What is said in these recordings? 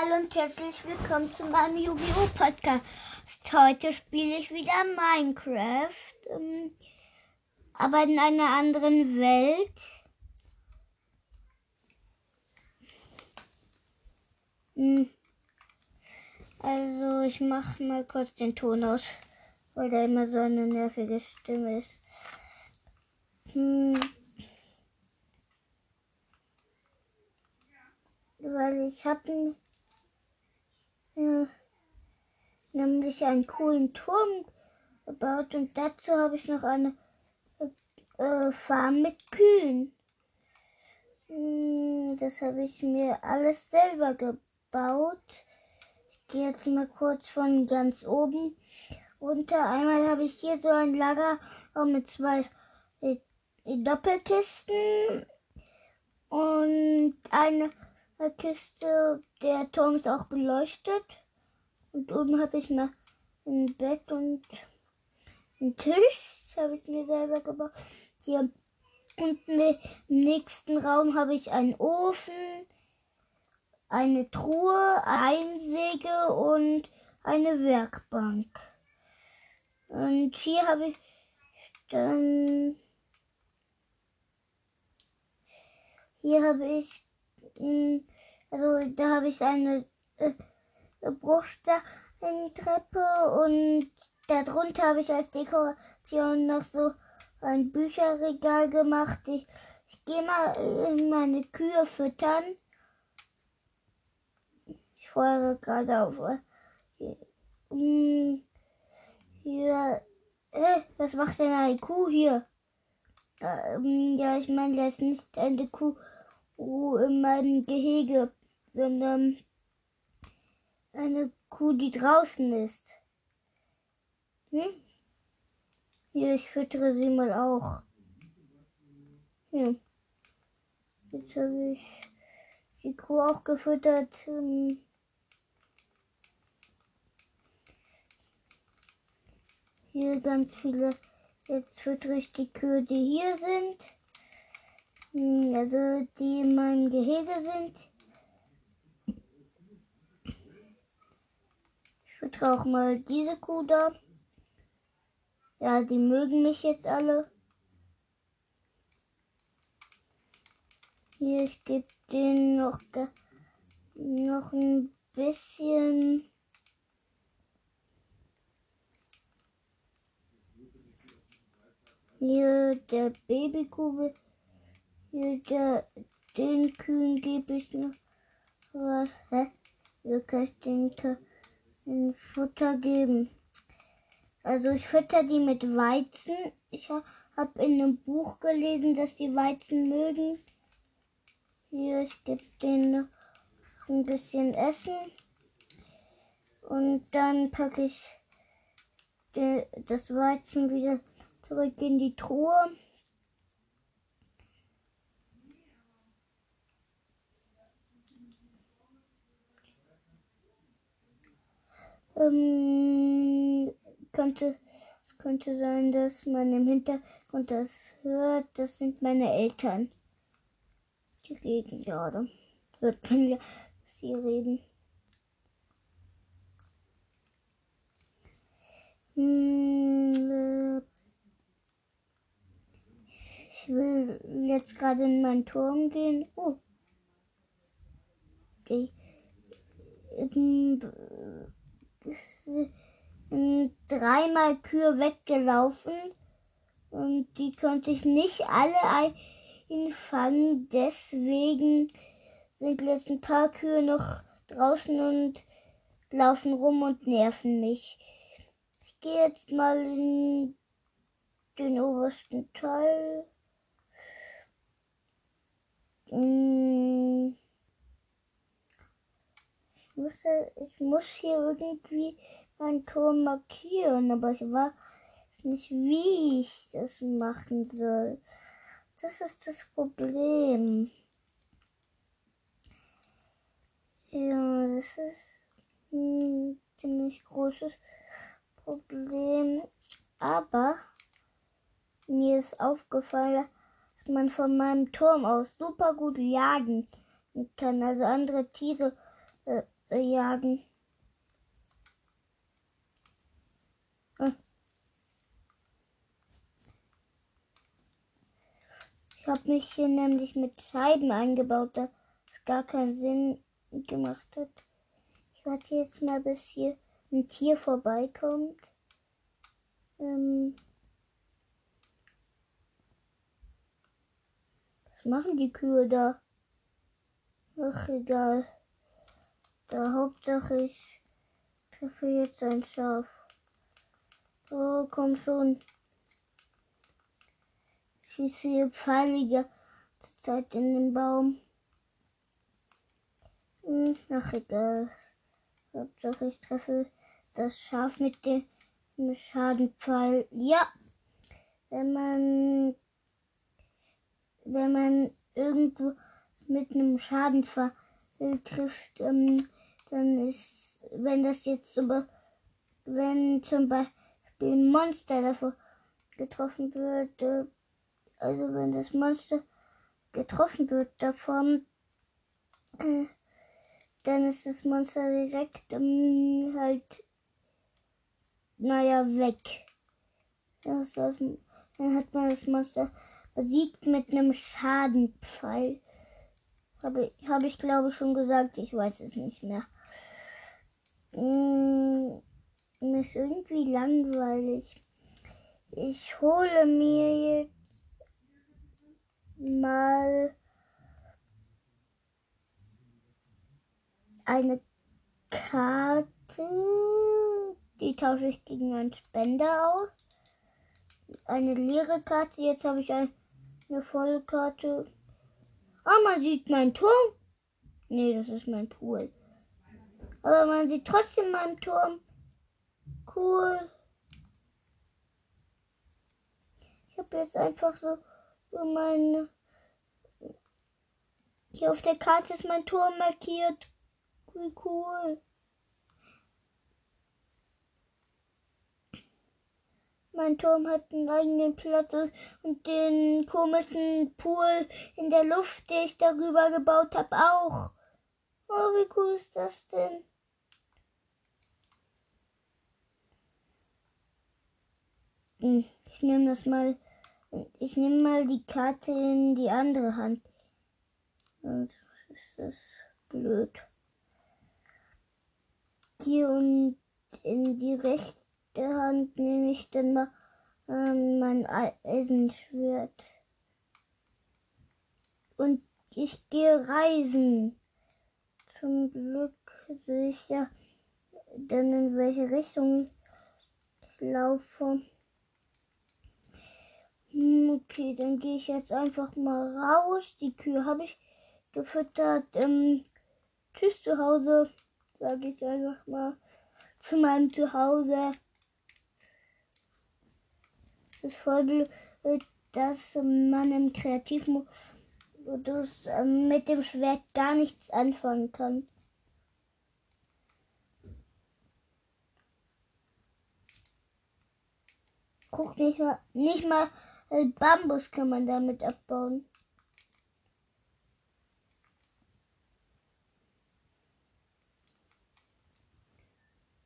Hallo und herzlich willkommen zu meinem Yu-Gi-Oh! Podcast. Heute spiele ich wieder Minecraft, ähm, aber in einer anderen Welt. Hm. Also ich mache mal kurz den Ton aus, weil da immer so eine nervige Stimme ist. Hm. Weil ich habe ja, nämlich einen coolen Turm gebaut und dazu habe ich noch eine äh, Farm mit Kühen. Hm, das habe ich mir alles selber gebaut. Ich gehe jetzt mal kurz von ganz oben runter. Einmal habe ich hier so ein Lager mit zwei äh, Doppelkisten und eine Kiste. Der Turm ist auch beleuchtet. Und oben habe ich noch ein Bett und einen Tisch. Das habe ich mir selber gebaut. Hier unten im nächsten Raum habe ich einen Ofen, eine Truhe, ein Säge und eine Werkbank. Und hier habe ich dann hier habe ich also da habe ich eine äh, Bruchsteintreppe und darunter habe ich als Dekoration noch so ein Bücherregal gemacht. Ich, ich gehe mal in meine Kühe füttern. Ich feuere gerade auf. Hm, hier äh, was macht denn eine Kuh hier? Ähm, ja, ich meine, das ist nicht eine Kuh in meinem Gehege, sondern eine Kuh, die draußen ist. Hm? Hier, ich füttere sie mal auch. Hier. Jetzt habe ich die Kuh auch gefüttert. Ähm, hier ganz viele. Jetzt füttere ich die Kühe, die hier sind. Hm, also die in meinem Gehege sind. Ich füttere auch mal diese Kuh da. Ja, die mögen mich jetzt alle. Hier, ich gebe denen noch, noch ein bisschen. Hier der Babykube. Hier den Kühen gebe ich noch was. Hä? Wie kann ich den, den Futter geben? Also ich fütter die mit Weizen. Ich habe in einem Buch gelesen, dass die Weizen mögen. Hier, ich gebe denen noch ein bisschen Essen. Und dann packe ich das Weizen wieder zurück in die Truhe. Ähm, könnte, es könnte sein, dass man im Hintergrund das hört. Das sind meine Eltern. Die reden gerade. Hört man ja, sie reden. Hm, ich will jetzt gerade in meinen Turm gehen. Oh. Okay. Ähm, dreimal Kühe weggelaufen und die konnte ich nicht alle einfangen. Deswegen sind jetzt ein paar Kühe noch draußen und laufen rum und nerven mich. Ich gehe jetzt mal in den obersten Teil. Hm muss, ich muss hier irgendwie mein Tor markieren, aber ich weiß nicht, wie ich das machen soll. Das ist das Problem. Ja, das ist ein ziemlich großes Problem. Aber mir ist aufgefallen, dass man von meinem Turm aus super gut jagen kann. Also andere Tiere jagen. Hm. Ich habe mich hier nämlich mit Scheiben eingebaut, da es gar keinen Sinn gemacht hat. Ich warte jetzt mal, bis hier ein Tier vorbeikommt. Ähm Was machen die Kühe da? Ach, egal. Da Hauptsache ich treffe jetzt ein Schaf. Oh, komm schon. Ich hier Pfeile zur Zeit in den Baum. Hm, ach, egal. Hauptsache ich treffe das Schaf mit dem Schadenpfeil. Ja, wenn man wenn man irgendwo mit einem Schadenpfeil trifft, ähm, dann ist, wenn das jetzt so, wenn zum Beispiel ein Monster davor getroffen wird, äh, also wenn das Monster getroffen wird davon, äh, dann ist das Monster direkt ähm, halt, naja, weg. Das, das, dann hat man das Monster besiegt mit einem Schadenpfeil. Habe, habe ich glaube schon gesagt, ich weiß es nicht mehr. Hm, mir ist irgendwie langweilig. Ich hole mir jetzt mal eine Karte. Die tausche ich gegen einen Spender aus. Eine leere Karte. Jetzt habe ich eine volle Karte. Ah, man sieht meinen Turm. Nee, das ist mein Pool. Aber man sieht trotzdem meinen Turm. Cool. Ich habe jetzt einfach so meine. Hier auf der Karte ist mein Turm markiert. Wie cool. Mein Turm hat einen eigenen Platz und den komischen Pool in der Luft, den ich darüber gebaut habe, auch. Oh, wie cool ist das denn? Hm, ich nehme das mal. Ich nehme mal die Karte in die andere Hand. Sonst ist das blöd. Hier und in die rechte Hand nehme ich dann mal ähm, mein Eisenschwert. Und ich gehe reisen. Zum Glück sehe ich ja dann in welche Richtung ich laufe. Hm, okay, dann gehe ich jetzt einfach mal raus. Die Kühe habe ich gefüttert. Ähm, tschüss zu Hause, sage ich einfach mal zu meinem Zuhause. Es ist voll blöd, dass man im Kreativmodus ähm, mit dem Schwert gar nichts anfangen kann. Guck nicht mal, nicht mal äh, Bambus kann man damit abbauen.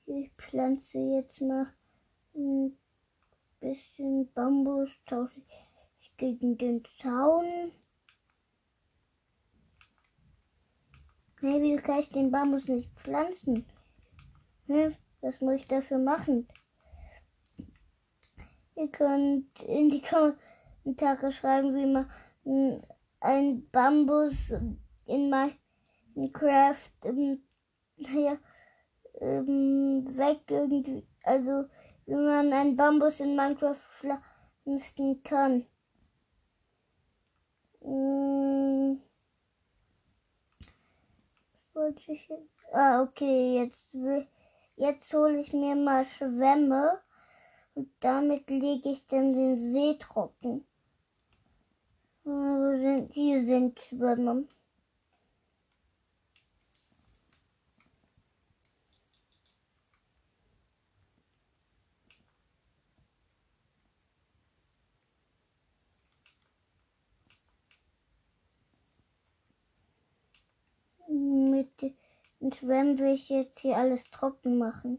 Ich pflanze jetzt mal ein bisschen Bambus tausche ich gegen den Zaun. Hey, wie kann ich den Bambus nicht pflanzen? Hm, was muss ich dafür machen? Ihr könnt in die Kommentare schreiben, wie man ein Bambus in Minecraft ähm, naja, ähm, weg irgendwie, also wie man einen Bambus in Minecraft pflanzen kann. Hm. Wollte ich jetzt? Ah, okay, jetzt jetzt hole ich mir mal Schwämme und damit lege ich dann den See trocken. Wo sind, hier sind Schwämme. Schwemmen will ich jetzt hier alles trocken machen.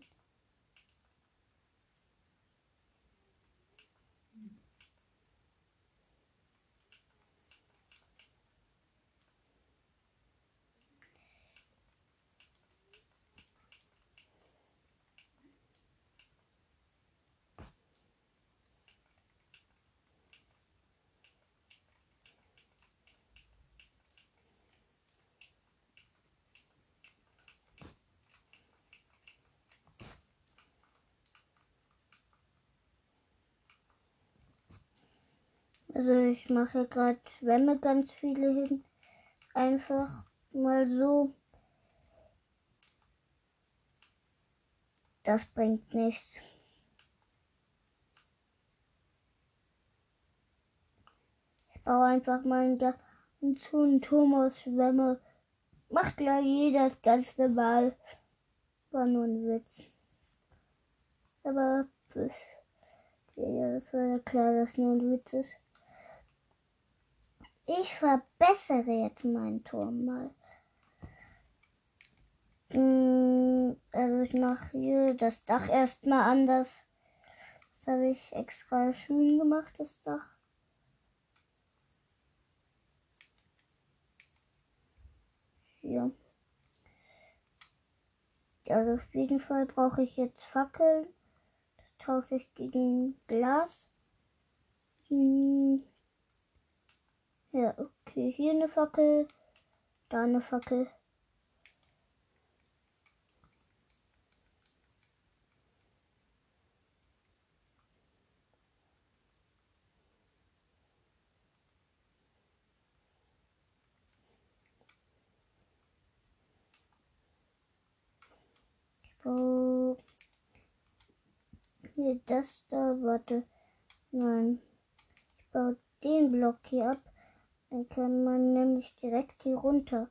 Also ich mache gerade Schwämme ganz viele hin. Einfach mal so. Das bringt nichts. Ich baue einfach mal einen ganzen Turm aus Schwämme. Macht gleich jeder das ganze Mal. War nur ein Witz. Aber das, ja, das war ja klar, dass nur ein Witz ist. Ich verbessere jetzt meinen Turm mal. Hm, also ich mache hier das Dach erstmal anders. Das habe ich extra schön gemacht, das Dach. Hier. Also auf jeden Fall brauche ich jetzt Fackeln. Das tausche ich gegen Glas. Hm. Ja, okay. Hier eine Fackel. Da eine Fackel. Das da, warte. Nein. Ich baue den Block hier ab. Dann kann man nämlich direkt hier runter.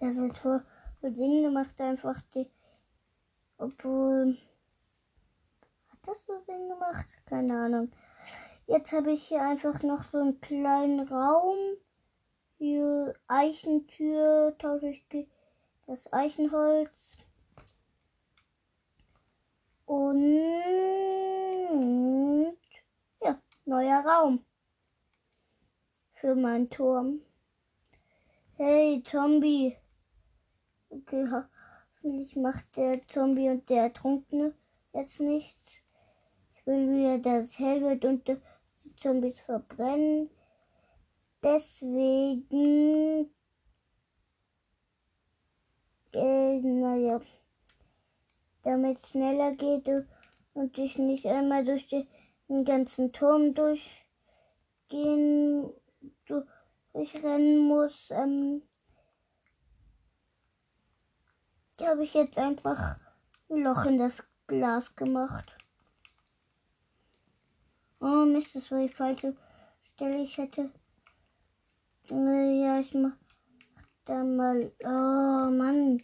Das voll, voll Sinn gemacht, einfach die. Obwohl. Hat das so Sinn gemacht? Keine Ahnung. Jetzt habe ich hier einfach noch so einen kleinen Raum. Hier Eichentür, tausche ich das Eichenholz. Und ja, neuer Raum für meinen Turm. Hey, Zombie. Okay, hoffentlich macht der Zombie und der Ertrunkene jetzt nichts. Ich will wieder, dass es und die Zombies verbrennen. Deswegen, äh, naja damit es schneller geht und ich nicht einmal durch den ganzen Turm durchgehen, durchrennen muss. Ähm, habe ich jetzt einfach ein Loch in das Glas gemacht. Oh Mist, das war die falsche Stelle. Ich hätte. Äh, ja, ich mach da mal. Oh Mann.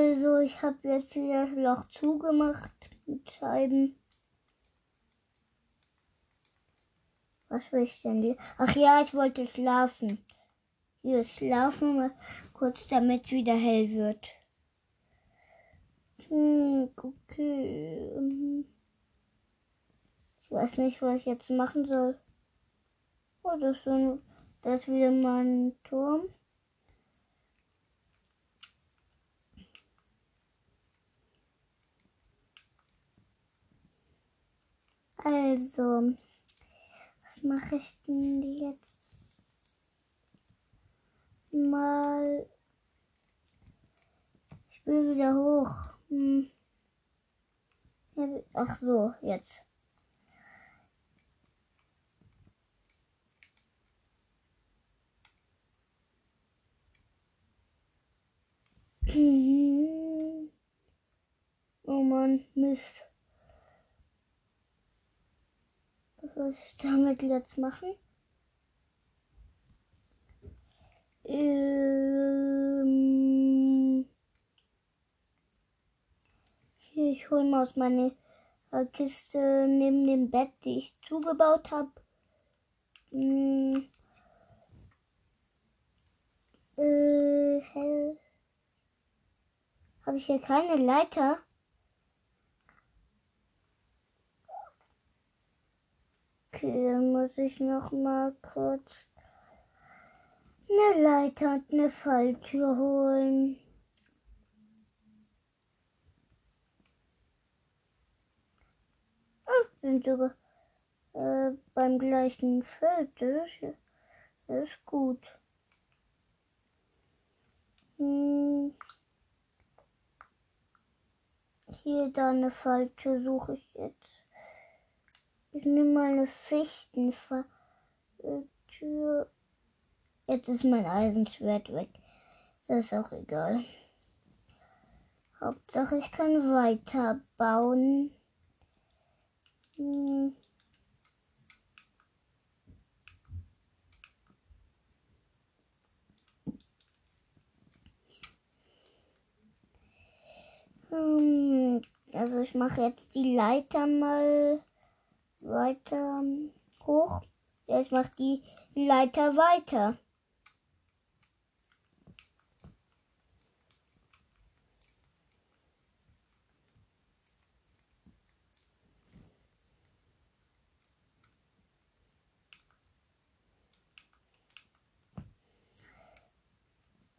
Also ich habe jetzt wieder das Loch zugemacht mit Scheiben. Was will ich denn hier? Ach ja, ich wollte schlafen. Hier schlafen mal kurz, damit es wieder hell wird. Hm, okay. Ich weiß nicht, was ich jetzt machen soll. Oh, das ist, so, das ist wieder mein Turm. Also, was mache ich denn jetzt mal? Ich will wieder hoch. Hm. Ach so, jetzt. Mann, Mist. Was soll ich damit jetzt machen? Ähm, hier, ich hole mal aus meiner Kiste neben dem Bett, die ich zugebaut habe. Hm. Äh. Habe ich hier keine Leiter? Okay, dann muss ich noch mal kurz eine Leiter und eine Falltür holen. Ah, sind sogar äh, beim gleichen Feld. Das ist, das ist gut. Hm. Hier da eine Falltür suche ich jetzt. Ich nehme mal eine Fichtenfalltür. Jetzt ist mein Eisenschwert weg. Das ist auch egal. Hauptsache ich kann weiterbauen. Hm. Hm, also ich mache jetzt die Leiter mal weiter hoch. Ja, ich mache die Leiter weiter.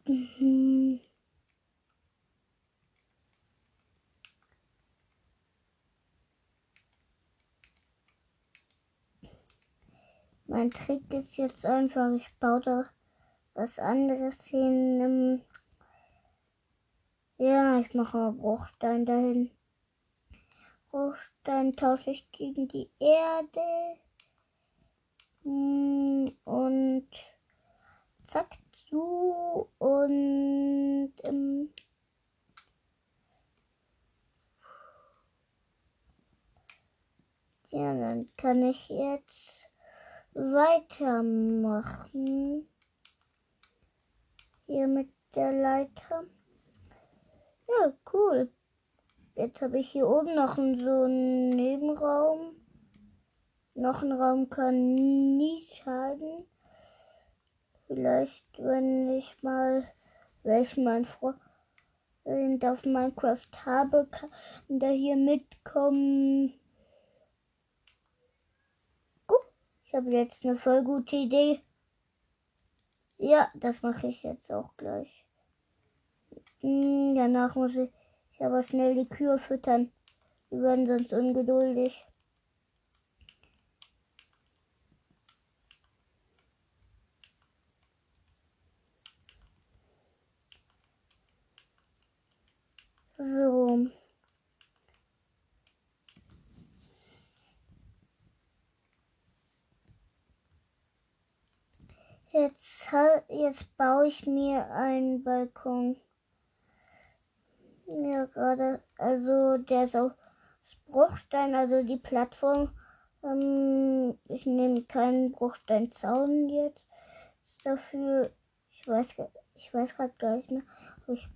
Mhm. Mein Trick ist jetzt einfach, ich baue da was anderes hin. Ja, ich mache mal Bruchstein dahin. Bruchstein tausche ich gegen die Erde. Hm, und zack zu und ähm, ja, dann kann ich jetzt weitermachen. Hier mit der Leiter. Ja, cool. Jetzt habe ich hier oben noch so einen Nebenraum. Noch ein Raum kann nie schaden. Vielleicht, wenn ich mal welchen mein Freund auf Minecraft habe, kann da hier mitkommen. Ich habe jetzt eine voll gute Idee. Ja, das mache ich jetzt auch gleich. Hm, danach muss ich aber schnell die Kühe füttern. Die werden sonst ungeduldig. So. Jetzt, jetzt baue ich mir einen Balkon. Ja, gerade, also der ist aus Bruchstein, also die Plattform. Ähm, ich nehme keinen Bruchsteinzaun jetzt dafür. Ich weiß, ich weiß gerade gar nicht mehr, ob es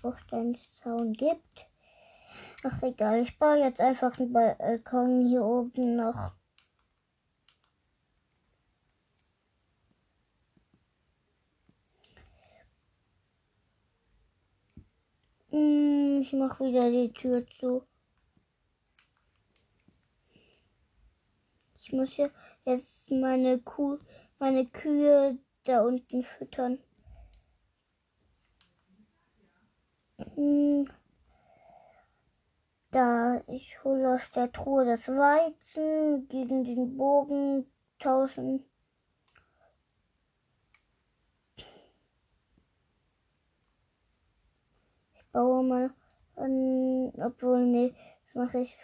Bruchsteinzaun gibt. Ach egal, ich baue jetzt einfach einen Balkon hier oben noch. Hm, ich mache wieder die Tür zu. Ich muss ja jetzt meine Kuh, meine Kühe da unten füttern. Hm. Da, ich hole aus der Truhe das Weizen gegen den Bogen 1000 Bauer an, obwohl, nee, das mache ich,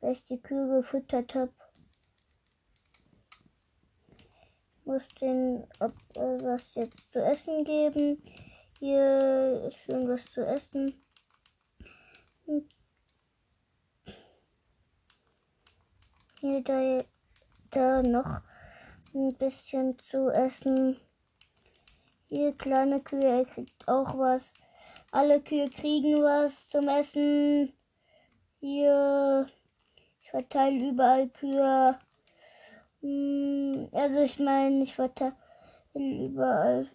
weil ich die Kühe gefüttert habe. Muss den ob, äh, was jetzt zu essen geben. Hier ist schön was zu essen. Hier da, da noch ein bisschen zu essen. Hier kleine Kühe, er kriegt auch was. Alle Kühe kriegen was zum Essen. Hier, ich verteile überall Kühe. Hm, also ich meine, ich verteile überall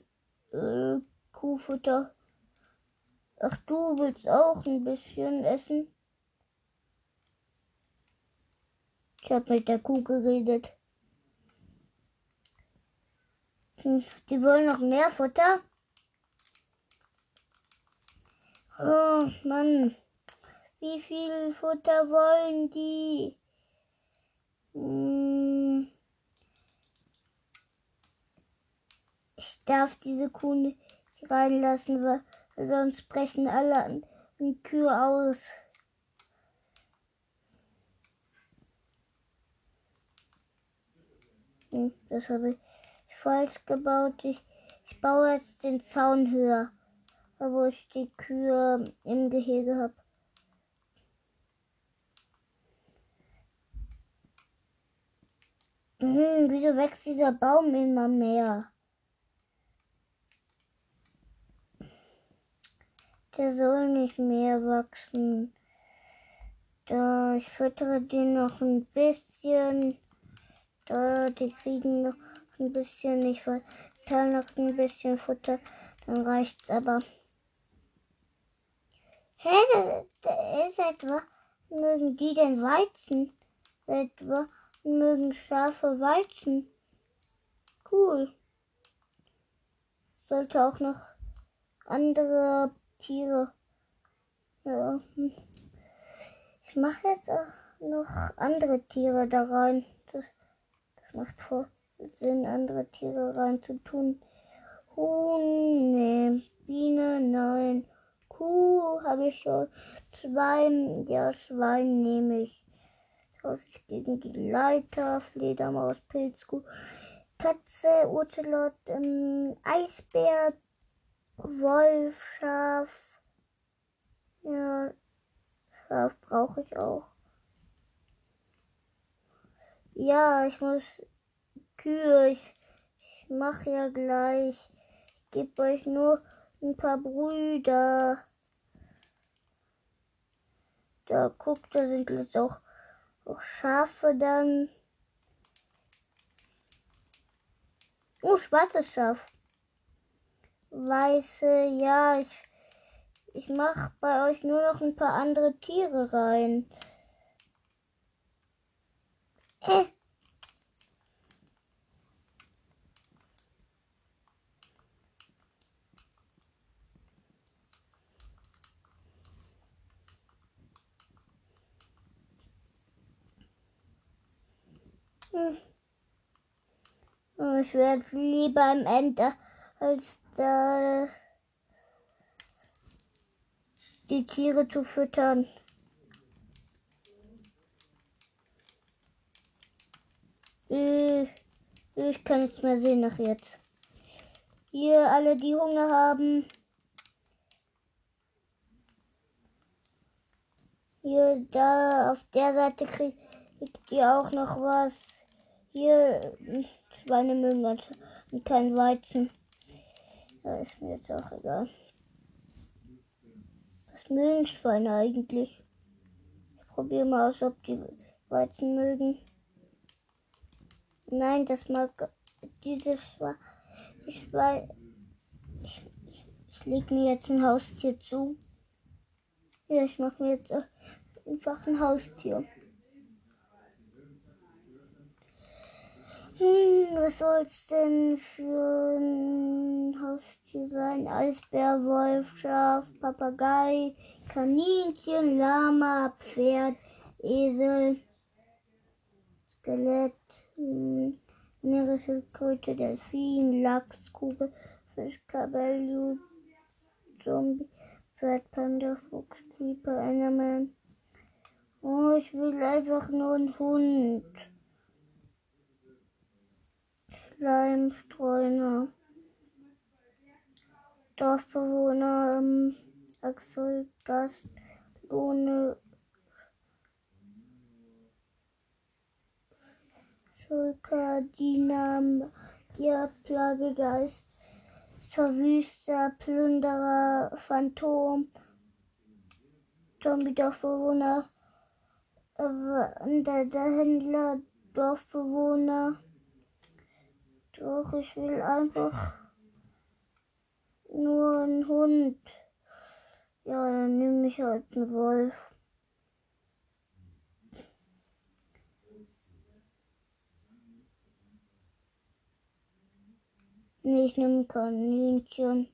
äh, Kuhfutter. Ach, du willst auch ein bisschen essen? Ich habe mit der Kuh geredet. Hm, die wollen noch mehr Futter? Oh Mann, wie viel Futter wollen die? Hm. Ich darf diese Kuh nicht reinlassen, weil sonst brechen alle Kühe aus. Hm, das habe ich falsch gebaut. Ich, ich baue jetzt den Zaun höher, wo ich die Kühe im Gehege habe. Hm, wieso wächst dieser Baum immer mehr? Der soll nicht mehr wachsen. Da, ich füttere den noch ein bisschen. Da, die kriegen noch ein bisschen. Ich verteile noch ein bisschen Futter. Dann reicht's aber. Hä, das ist etwa. Mögen die denn Weizen? Etwa mögen Schafe Weizen. Cool. Sollte auch noch andere Tiere. Ja. Ich mache jetzt auch noch andere Tiere da rein. Das, das macht voll Sinn, andere Tiere rein zu tun. Huhn, nee. Biene, nein. Kuh habe ich schon. Zwei, ja, Schwein nehme ich. Tausche ich gegen die Leiter, Fledermaus, Pilzkuh, Katze, Ocelot, ähm, Eisbär, Wolf, Schaf. Ja, Schaf brauche ich auch. Ja, ich muss Kühe. Ich, ich mache ja gleich. Ich gebe euch nur ein paar Brüder. Da guckt, da sind jetzt auch, auch Schafe dann. Oh, schwarzes Schaf. Weiße, ja, ich, ich mache bei euch nur noch ein paar andere Tiere rein. Äh. Hm. Ich werde lieber am Ende als da die Tiere zu füttern. Äh, ich kann nichts mehr sehen nach jetzt. Hier alle, die Hunger haben. Hier, da, auf der Seite kriegt ihr auch noch was. Hier, Schweine mögen ganz kein Weizen. Da ist mir jetzt auch egal. Was mögen Schweine eigentlich? Ich probiere mal aus, ob die Weizen mögen. Nein, das mag dieses Schwein. Die Schweine. Ich, ich, ich lege mir jetzt ein Haustier zu. Ja, ich mache mir jetzt einfach ein Haustier. Hm, was soll's denn für ein Haustier sein? Eisbär, Wolf, Schaf, Papagei, Kaninchen, Lama, Pferd, Esel, Skelett, hm, Meeresschildkröte, Delfin, Lachs, Kugel, Fisch, Kabellu, Zombie, Pferd, Panda, Fuchs, Creeper, Enderman. Oh, ich will einfach nur einen Hund. Schleimstreuner. Dorfbewohner, ähm, Axel, Gast, Lohne, Verrücker, Diener, Gier, Plagegeist, Verwüster, Plünderer, Phantom, Zombie-Dorfbewohner, der, der Händler, Dorfbewohner. Doch ich will einfach nur einen Hund. Ja, dann nehme ich halt einen Wolf. Nee, ich nehme Kaninchen.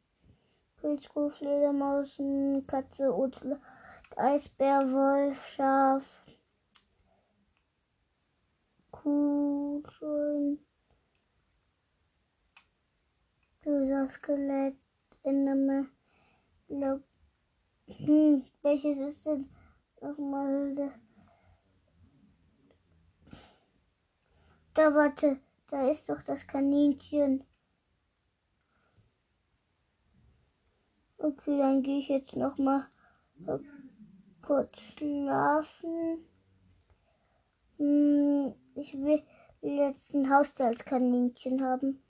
Pilzkuh, Fledermausen, Katze, Uzel, Eisbär, Wolf, Schaf, Kuh, Schwein, böser Skelett, Enderme, hm, welches ist denn nochmal Da warte, da ist doch das Kaninchen. Okay, dann gehe ich jetzt noch mal kurz schlafen. Hm, ich will jetzt ein Haushaltskaninchen haben.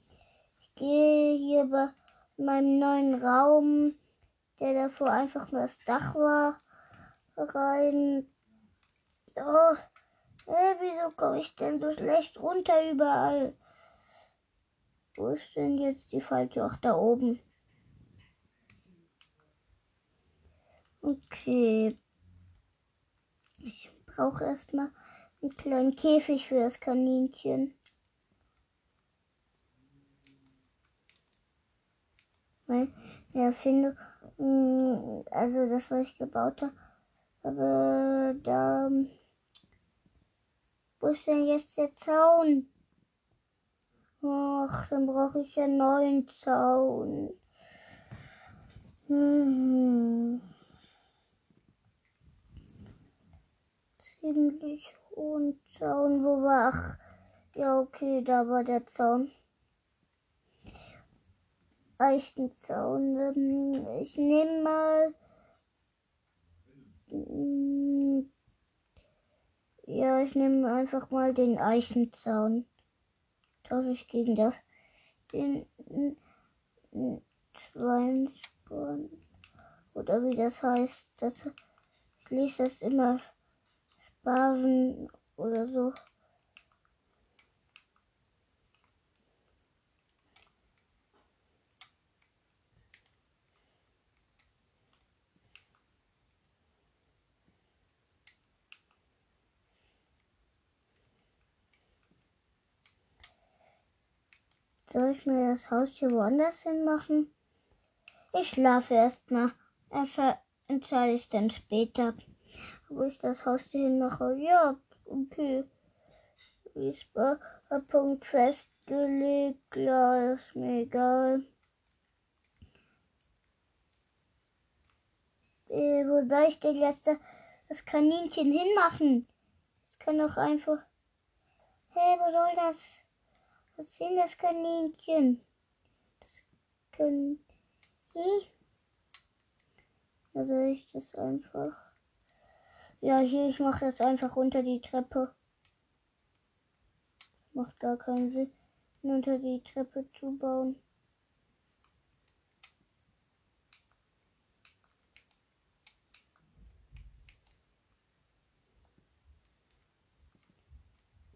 Gehe hier bei meinem neuen Raum, der davor einfach nur das Dach war, rein. Oh, hey, wieso komme ich denn so schlecht runter überall? Wo ist denn jetzt die falsche? Auch da oben. Okay. Ich brauche erstmal einen kleinen Käfig für das Kaninchen. Weil, ja, finde, mm, also das, was ich gebaut habe, aber da, wo ist denn jetzt der Zaun? Ach, dann brauche ich einen neuen Zaun. Hm. ziemlich hohen Zaun. Wo war? Ach, ja, okay, da war der Zaun. Eichenzaun. Ähm, ich nehme mal. Mm, ja, ich nehme einfach mal den Eichenzaun. Tausche ich gegen das. Den Schweinsborn. Oder wie das heißt. Das, ich lese das immer Basen oder so. Soll ich mir das Haus hier woanders hin machen? Ich schlafe erstmal. Entscheide ich dann später wo ich das Haus hin mache. Ja, okay. Ist Punkt festgelegt. Ja, ist mir egal. Äh, wo soll ich denn jetzt das Kaninchen hinmachen? Das kann doch einfach. Hey, wo soll das? Was ist denn das Kaninchen? Das können. Hey? Da soll ich das einfach. Ja, hier, ich mache das einfach unter die Treppe. Macht gar keinen Sinn, unter die Treppe zu bauen.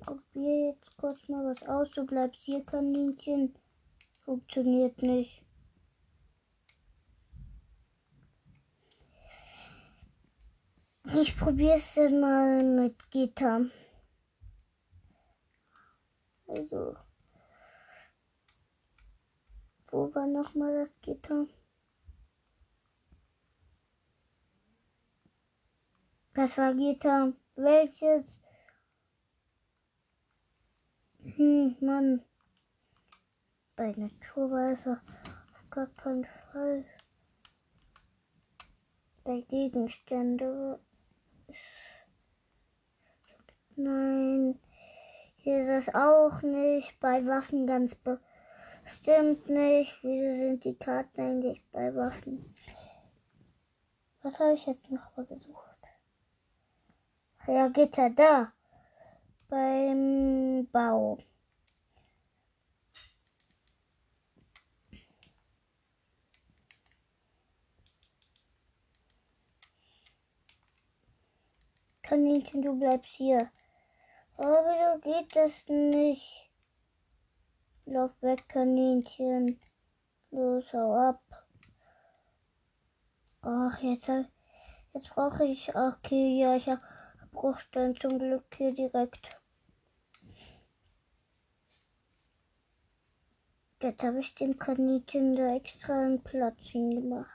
Probier jetzt kurz mal was aus. Du bleibst hier, Kaninchen. Funktioniert nicht. Ich probiere es dann mal mit Gitter. Also, wo war noch mal das Gitter? Das war Gitter. Welches? Hm, Mann. Bei Naturweiser auf gar keinen Fall. Bei Gegenstände Nein, hier ist es auch nicht. Bei Waffen ganz bestimmt nicht. Wieso sind die Karten eigentlich bei Waffen? Was habe ich jetzt noch mal gesucht? Ja, Gitter da beim Bau. Kaninchen, du bleibst hier. Aber so geht das nicht? Lauf weg, Kaninchen. Los, hau ab. Ach, jetzt, jetzt brauche ich. Ach, okay, ja, ich habe Bruchstein zum Glück hier direkt. Jetzt habe ich dem Kaninchen da extra einen Platz hingemacht.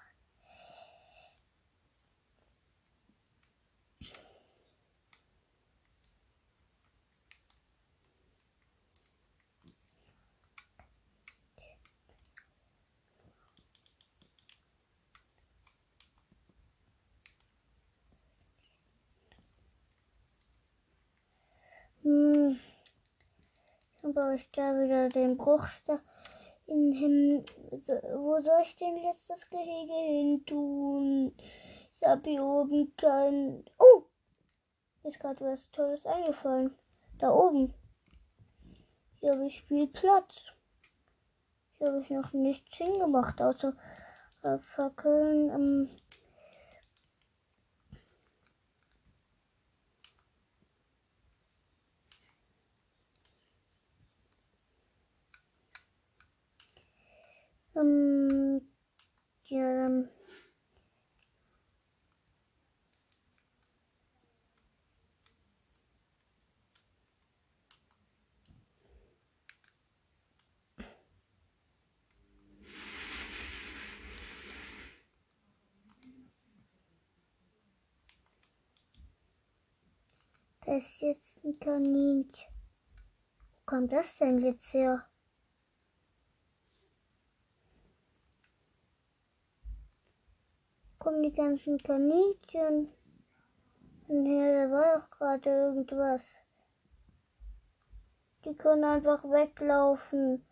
Hm. Baue ich da wieder den Bruchstein hin. Wo soll ich denn jetzt das Gehege hin tun? Ich habe hier oben kein. Oh! Ist gerade was Tolles eingefallen. Da oben. Hier habe ich viel Platz. Hier habe ich noch nichts hingemacht, außer äh, Fackeln. Ähm, Ähm, ja, dann. Da ist jetzt ein Kaninchen. Wo kommt das denn jetzt her? Kommen die ganzen Kaninchen. Und hier, da war doch gerade irgendwas. Die können einfach weglaufen.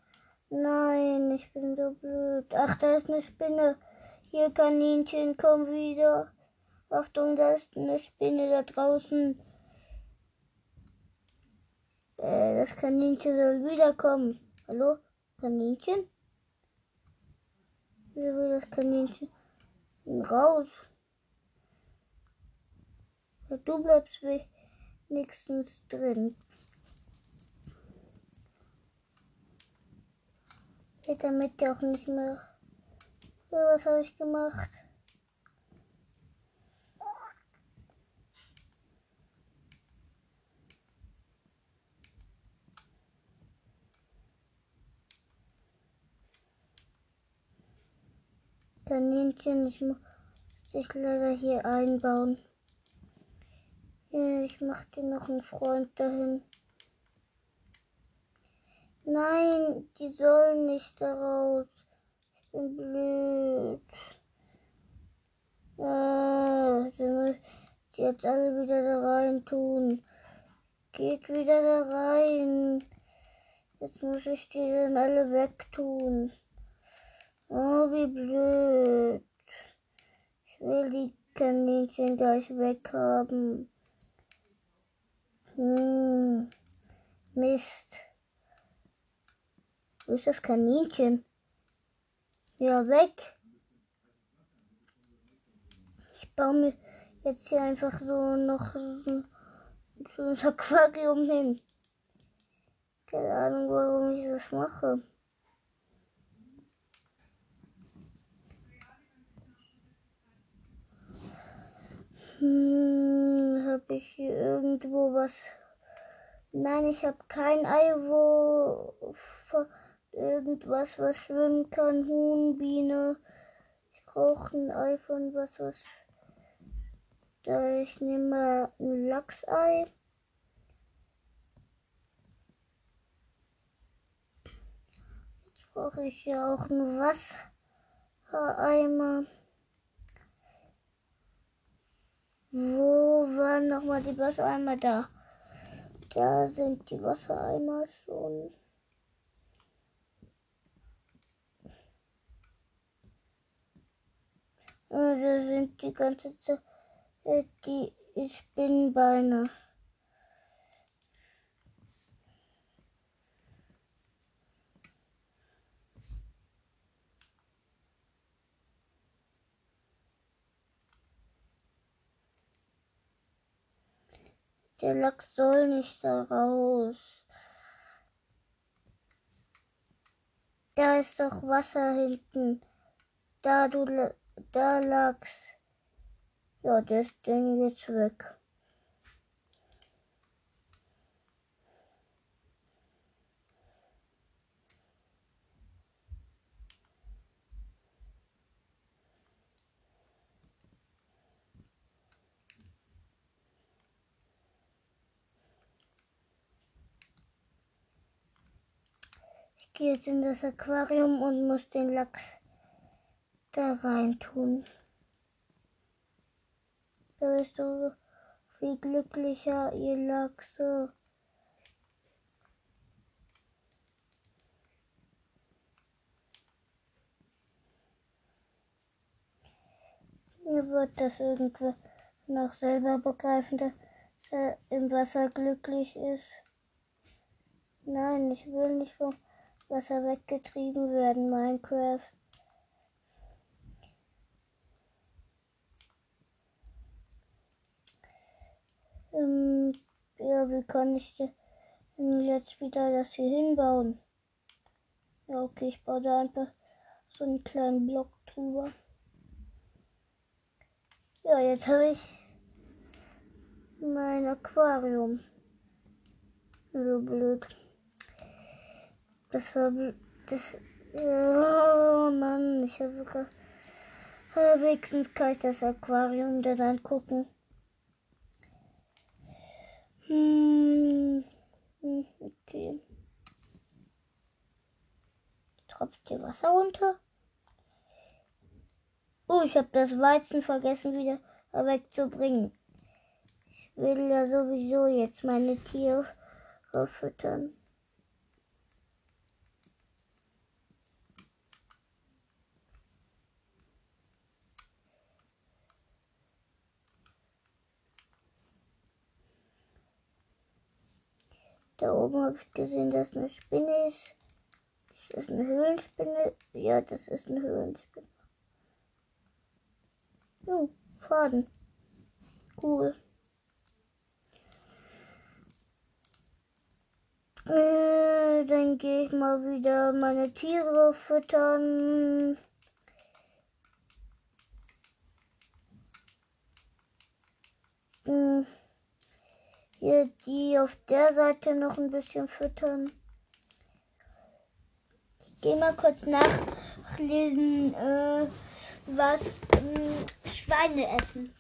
Nein, ich bin so blöd. Ach, da ist eine Spinne. Hier, Kaninchen, komm wieder. Achtung, da ist eine Spinne da draußen. Äh, das Kaninchen soll wiederkommen. Hallo? Kaninchen? Wie will das Kaninchen? Raus. Du bleibst wenigstens drin. Damit ja auch nicht mehr. Was habe ich gemacht? Kaninchen, ich muss sich leider hier einbauen. Ich mache dir noch einen Freund dahin. Nein, die sollen nicht daraus. Ich bin blöd. Ah, sie müssen jetzt alle wieder da rein tun. Geht wieder da rein. Jetzt muss ich die dann alle wegtun. Oh, wie blöd. Ich will die Kaninchen gleich weghaben. Hm. Mist. Wo ist das Kaninchen? Ja, weg. Ich baue mir jetzt hier einfach so noch so, so ein Aquarium hin. Keine Ahnung, warum ich das mache. Hm, habe ich hier irgendwo was? Nein, ich habe kein Ei, wo irgendwas, was schwimmen kann. Huhn, Biene. Ich brauche ein Ei von was, was. Da ich nehme mal ein Lachsei. Jetzt brauche ich ja auch ein Wassereimer. Wo waren nochmal die Wassereimer da? Da sind die Wassereimer schon. Da sind die ganze Zeit die Spinnenbeine. Der Lachs soll nicht da raus. Da ist doch Wasser hinten. Da, du, da Lachs. Ja, das Ding jetzt weg. Ich gehe jetzt in das Aquarium und muss den Lachs da rein tun. Da bist du viel glücklicher, ihr Lachse. Ihr wird das irgendwo noch selber begreifen, dass er im Wasser glücklich ist. Nein, ich will nicht vom Wasser weggetrieben werden, Minecraft. Ähm, ja, wie kann ich denn jetzt wieder das hier hinbauen? Ja, okay, ich baue da einfach so einen kleinen Block drüber. Ja, jetzt habe ich mein Aquarium. So blöd. Das war das. Oh Mann, ich habe wenigstens kann ich das Aquarium dann angucken. Hm, okay. Tropft hier Wasser runter? Oh, ich habe das Weizen vergessen wieder wegzubringen. Ich will ja sowieso jetzt meine Tiere füttern. Da oben habe ich gesehen, dass eine Spinne ist. Ist das eine Höhlenspinne? Ja, das ist eine Höhlenspinne. Oh, Faden. Cool. Äh, dann gehe ich mal wieder meine Tiere füttern. Hm hier die auf der Seite noch ein bisschen füttern. Ich gehe mal kurz nachlesen, äh, was äh, Schweine essen.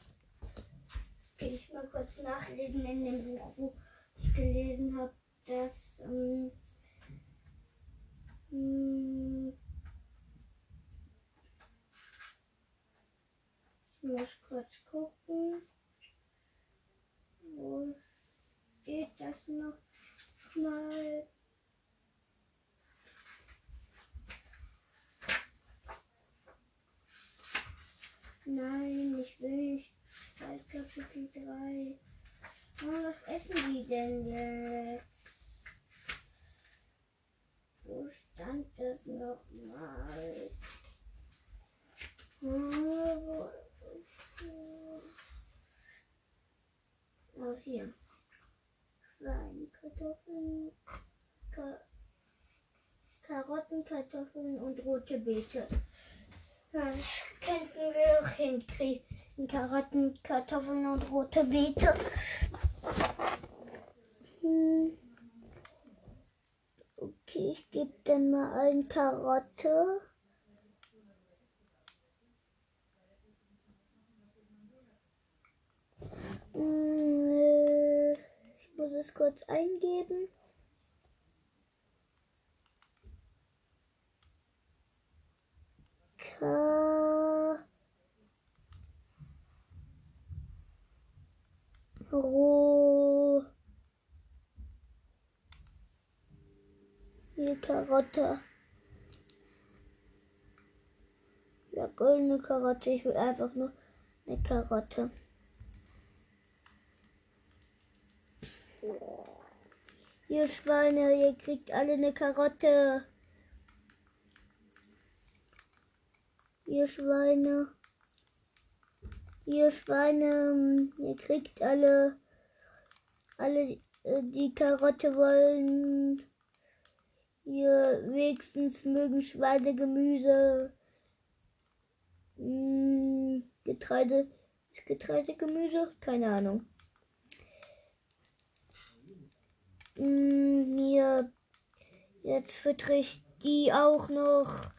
Das gehe ich mal kurz nachlesen in dem Buch, wo ich gelesen habe, dass ähm, hm, ich muss kurz gucken. Wo geht das noch mal? Nein, ich will nicht. Bei Kapitel 3. Oh, was essen die denn jetzt? Wo stand das nochmal? Oh, oh, hier. Wein, Kartoffeln, Ka Karotten, Kartoffeln und rote Beete. Das könnten wir auch hinkriegen. Karotten, Kartoffeln und rote Beete. Hm. Okay, ich gebe dann mal ein Karotte. Hm, muss es kurz eingeben. Ro Hier Karotte. Ja, goldene Karotte. Ich will einfach nur eine Karotte. Ihr Schweine, ihr kriegt alle eine Karotte. Ihr Schweine. Ihr Schweine, ihr kriegt alle alle äh, die Karotte wollen. Hier wenigstens mögen Schweine Gemüse. Hm, Getreide. Ist Getreide Gemüse? Keine Ahnung. Hier. Jetzt füttere ich die auch noch.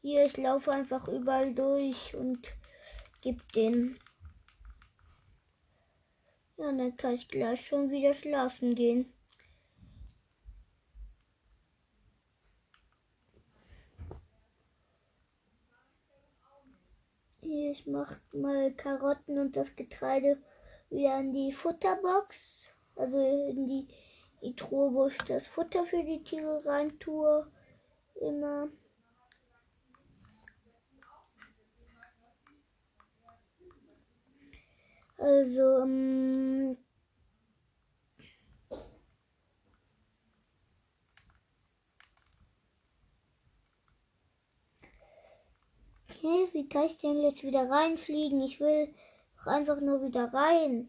Hier, ich laufe einfach überall durch und gib den. Ja, dann kann ich gleich schon wieder schlafen gehen. Ich mach mal Karotten und das Getreide wieder in die Futterbox. Also in die, die Truhe, wo ich das Futter für die Tiere rein tue. Immer. Also, ähm, Okay, wie kann ich denn jetzt wieder reinfliegen? Ich will einfach nur wieder rein.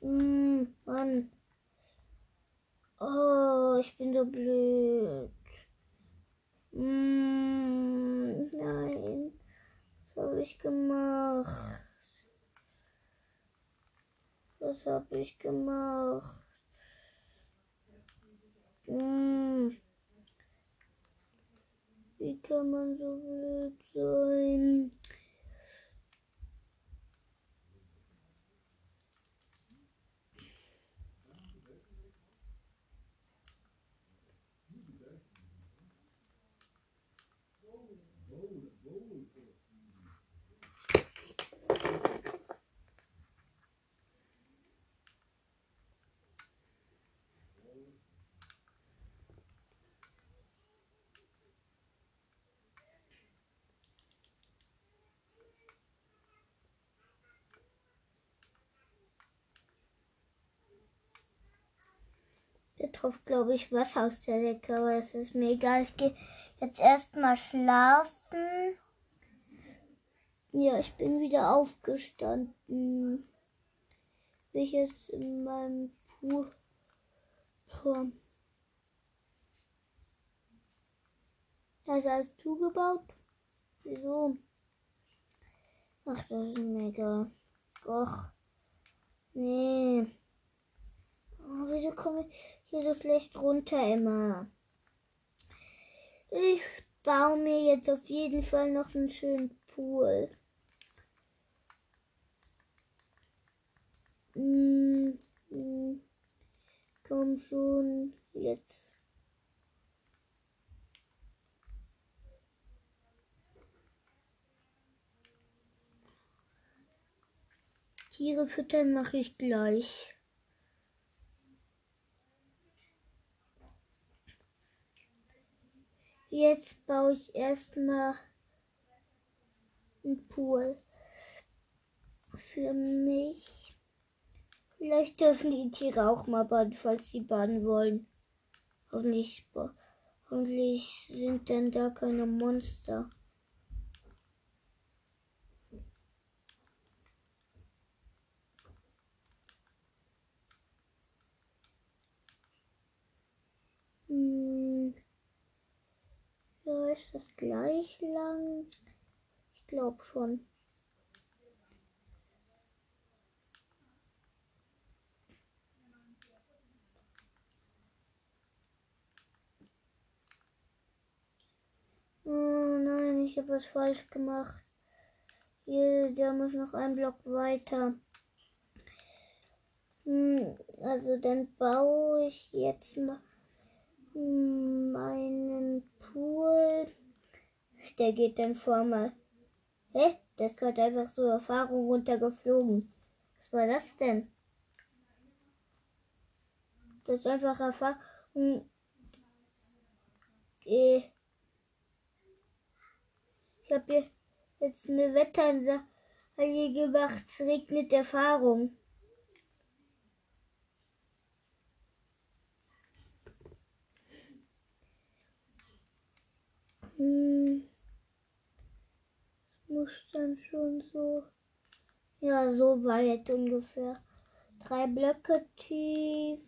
Hm, Mann. Oh, ich bin so blöd. Hm, nein. Was habe ich gemacht? Was habe ich gemacht? Hm. Wie kann man so blöd sein? Tropft, glaube ich, Wasser aus der Decke, aber es ist mir egal. Ich gehe jetzt erstmal schlafen. Ja, ich bin wieder aufgestanden. Jetzt in meinem Pool. Da ist alles zugebaut. Wieso? Ach, das ist mega. Och. Nee. Oh, wieso komme ich hier so schlecht runter immer? Ich baue mir jetzt auf jeden Fall noch einen schönen Pool. Mm, mm, komm schon, jetzt. Tiere füttern mache ich gleich. Jetzt baue ich erstmal einen Pool für mich. Vielleicht dürfen die Tiere auch mal baden, falls sie baden wollen. Hoffentlich, hoffentlich sind denn da keine Monster. Hm. Ja, ist das gleich lang? Ich glaube schon. Oh nein, ich habe was falsch gemacht. Hier, der muss noch ein Block weiter. Hm, also dann baue ich jetzt mal meinen Pool. Der geht dann vor mal. Hä? Ist gerade einfach so Erfahrung runtergeflogen. Was war das denn? Das ist einfach Erfahrung. Äh, ich habe hier jetzt eine Wetteransage gemacht. Es regnet Erfahrung. Hm. Muss dann schon so. Ja, so weit ungefähr. Drei Blöcke tief.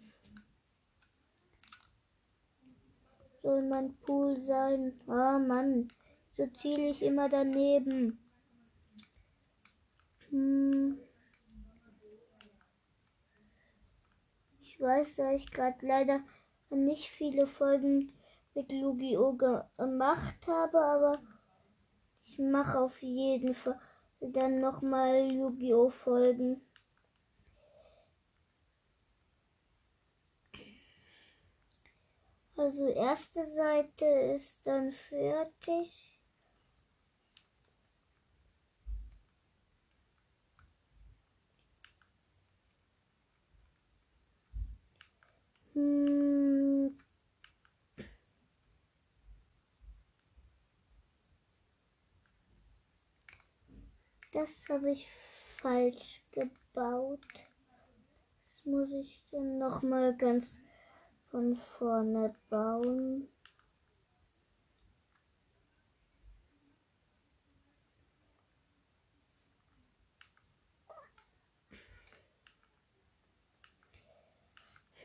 Soll mein Pool sein? Ah, oh Mann. So ziele ich immer daneben. Hm. Ich weiß, dass ich gerade leider nicht viele Folgen mit Yu-Gi-Oh! gemacht habe, aber ich mache auf jeden Fall dann nochmal Yu-Gi-Oh! Folgen. Also erste Seite ist dann fertig. Hm. Das habe ich falsch gebaut. Das muss ich dann noch mal ganz von vorne bauen.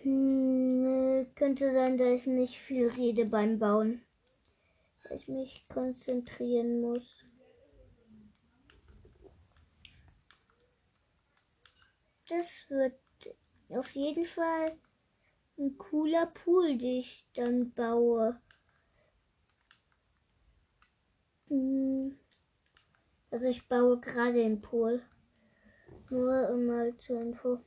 Hm, könnte sein, dass ich nicht viel rede beim Bauen. Weil ich mich konzentrieren muss. Das wird auf jeden Fall ein cooler Pool, den ich dann baue. Hm. Also ich baue gerade den Pool. Nur mal zur Info.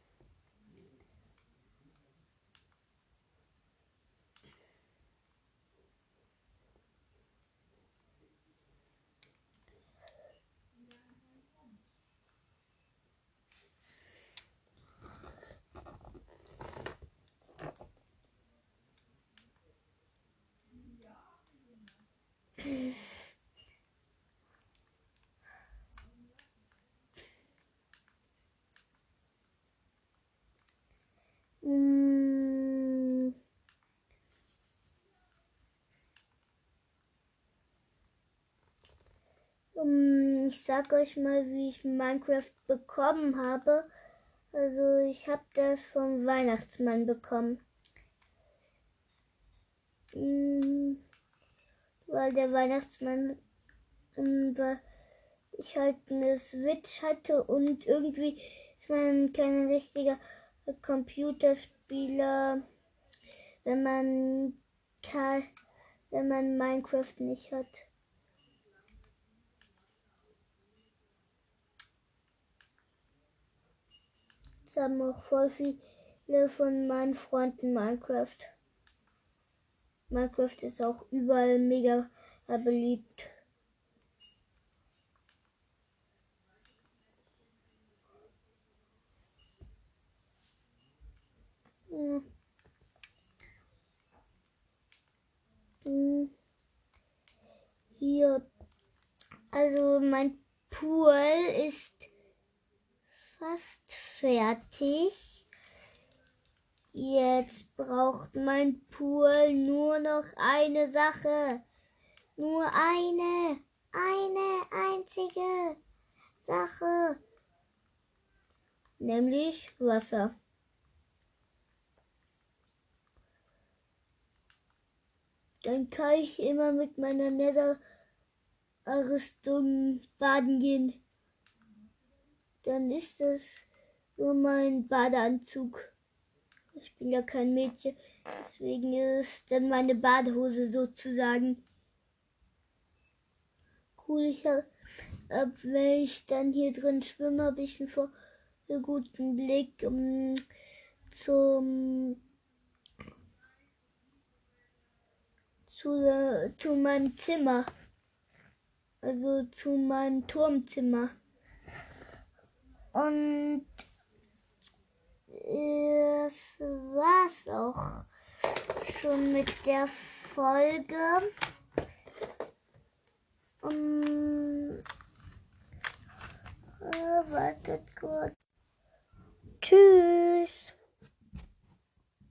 Mm. Ich sag euch mal, wie ich Minecraft bekommen habe. Also ich habe das vom Weihnachtsmann bekommen. Mm weil der Weihnachtsmann ähm, war, ich halt eine Switch hatte und irgendwie ist man kein richtiger Computerspieler, wenn man wenn man Minecraft nicht hat. Das haben auch voll viele von meinen Freunden Minecraft. Minecraft ist auch überall mega beliebt. Hm. Hm. Hier, also mein Pool ist fast fertig. Jetzt braucht mein Pool nur noch eine Sache. Nur eine, eine einzige Sache. Nämlich Wasser. Dann kann ich immer mit meiner Nether-Rüstung baden gehen. Dann ist das nur mein Badeanzug. Ich bin ja kein Mädchen, deswegen ist dann meine Badehose sozusagen. Cool, ich habe, ab, wenn ich dann hier drin schwimme, habe ich einen vor guten Blick um, zum zu, zu meinem Zimmer. Also zu meinem Turmzimmer. Und das war's auch schon mit der Folge. Um, äh, wartet kurz. Tschüss.